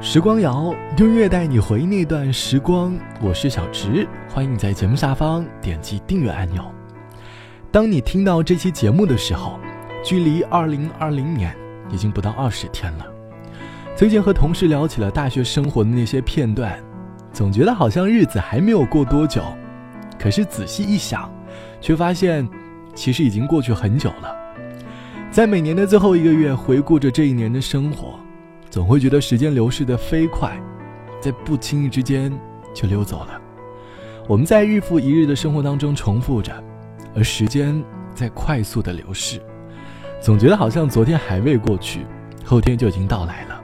时光谣，音乐带你回忆那段时光。我是小植，欢迎你在节目下方点击订阅按钮。当你听到这期节目的时候，距离二零二零年已经不到二十天了。最近和同事聊起了大学生活的那些片段，总觉得好像日子还没有过多久，可是仔细一想，却发现其实已经过去很久了。在每年的最后一个月，回顾着这一年的生活。总会觉得时间流逝的飞快，在不经意之间就溜走了。我们在日复一日的生活当中重复着，而时间在快速的流逝，总觉得好像昨天还未过去，后天就已经到来了。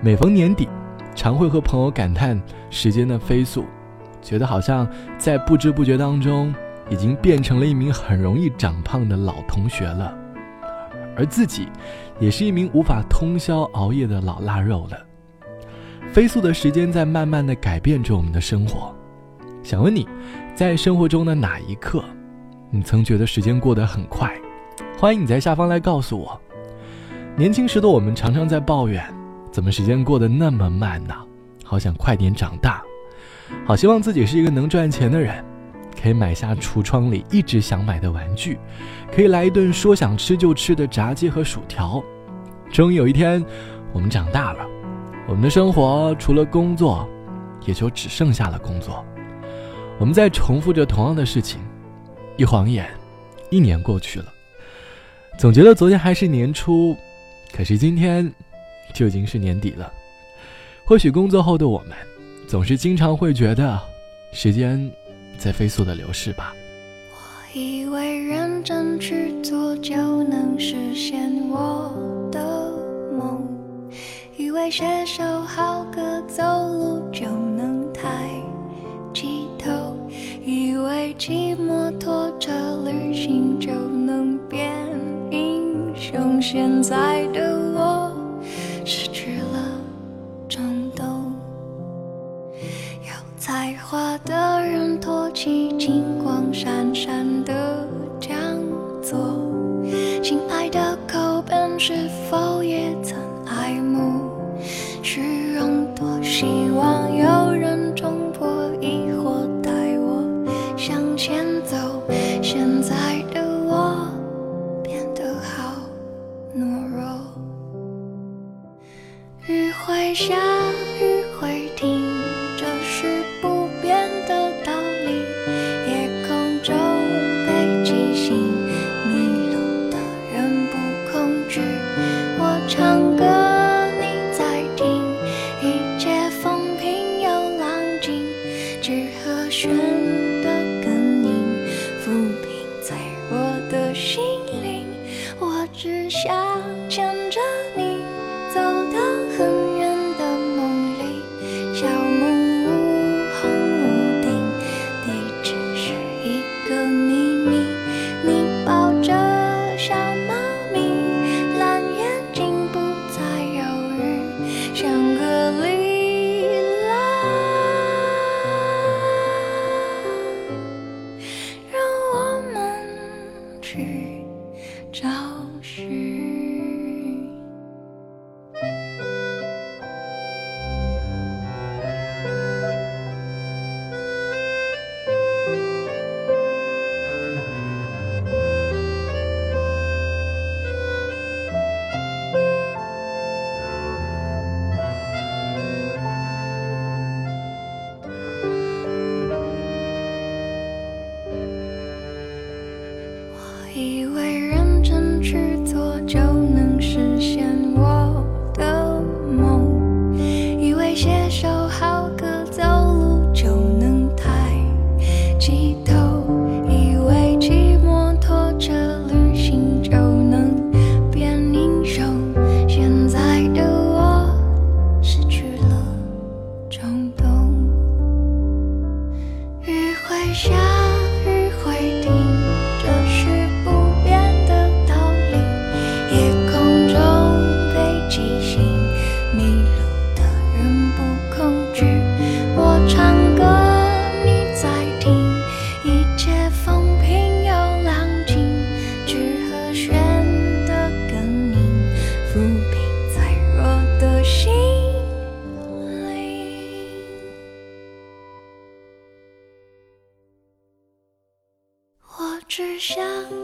每逢年底，常会和朋友感叹时间的飞速，觉得好像在不知不觉当中，已经变成了一名很容易长胖的老同学了。而自己，也是一名无法通宵熬夜的老腊肉了。飞速的时间在慢慢的改变着我们的生活。想问你，在生活中的哪一刻，你曾觉得时间过得很快？欢迎你在下方来告诉我。年轻时的我们常常在抱怨，怎么时间过得那么慢呢？好想快点长大，好希望自己是一个能赚钱的人。可以买下橱窗里一直想买的玩具，可以来一顿说想吃就吃的炸鸡和薯条。终于有一天，我们长大了，我们的生活除了工作，也就只剩下了工作。我们在重复着同样的事情，一晃眼，一年过去了。总觉得昨天还是年初，可是今天，就已经是年底了。或许工作后的我们，总是经常会觉得，时间。在飞速的流逝吧。我以为认真去做就能实现我的梦，以为写首好歌走路就能抬起头，以为骑摩托车旅行就能变英雄。现在的我爱的口本是否也曾爱慕虚荣？多希望也。上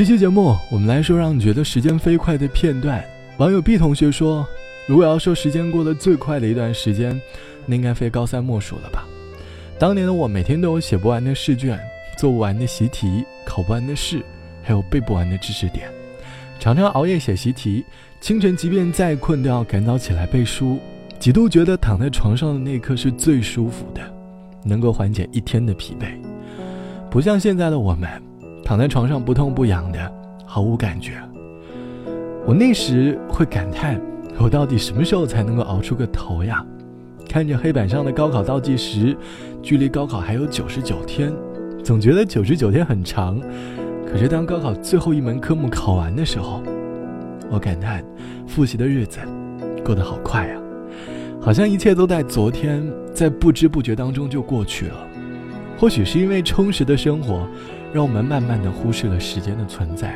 这期节目，我们来说让你觉得时间飞快的片段。网友 B 同学说：“如果要说时间过得最快的一段时间，那应该非高三莫属了吧？当年的我，每天都有写不完的试卷，做不完的习题，考不完的试，还有背不完的知识点，常常熬夜写习题，清晨即便再困都要赶早起来背书，几度觉得躺在床上的那一刻是最舒服的，能够缓解一天的疲惫。不像现在的我们。”躺在床上不痛不痒的，毫无感觉。我那时会感叹：我到底什么时候才能够熬出个头呀？看着黑板上的高考倒计时，距离高考还有九十九天，总觉得九十九天很长。可是当高考最后一门科目考完的时候，我感叹：复习的日子过得好快呀，好像一切都在昨天，在不知不觉当中就过去了。或许是因为充实的生活。让我们慢慢的忽视了时间的存在，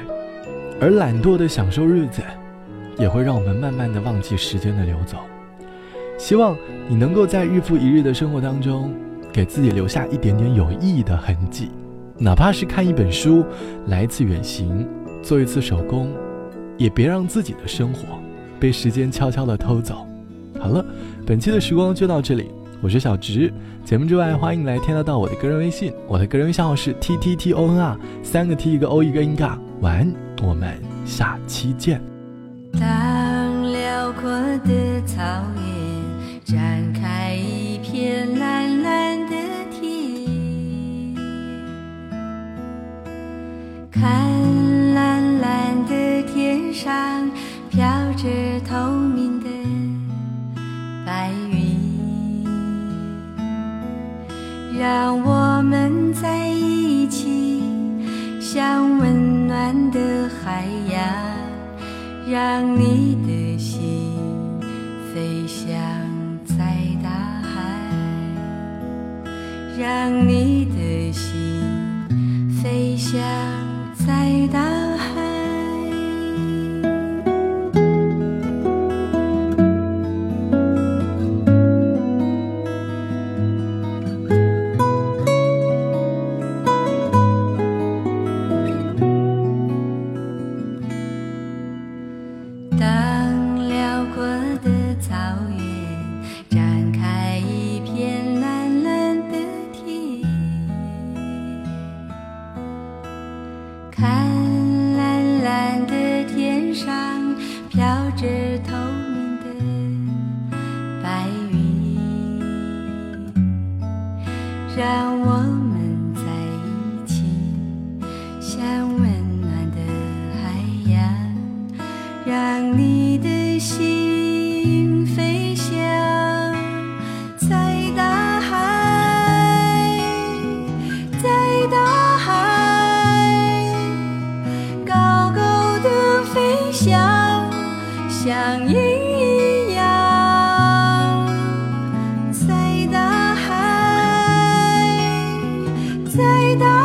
而懒惰的享受日子，也会让我们慢慢的忘记时间的流走。希望你能够在日复一日的生活当中，给自己留下一点点有意义的痕迹，哪怕是看一本书，来一次远行，做一次手工，也别让自己的生活被时间悄悄的偷走。好了，本期的时光就到这里。我是小直，节目之外欢迎来添加到我的个人微信，我的个人微信号是 t t t o n r，三个 t 一个 o 一个 n 嘎，晚安，我们下期见。当辽阔的草原展开一片蓝蓝的天，看呀，让你的心飞翔在大海，让你的心飞翔在大海。看蓝蓝的天上飘着透明的白云，让我们在一起，像温暖的海洋。让你的心飞在大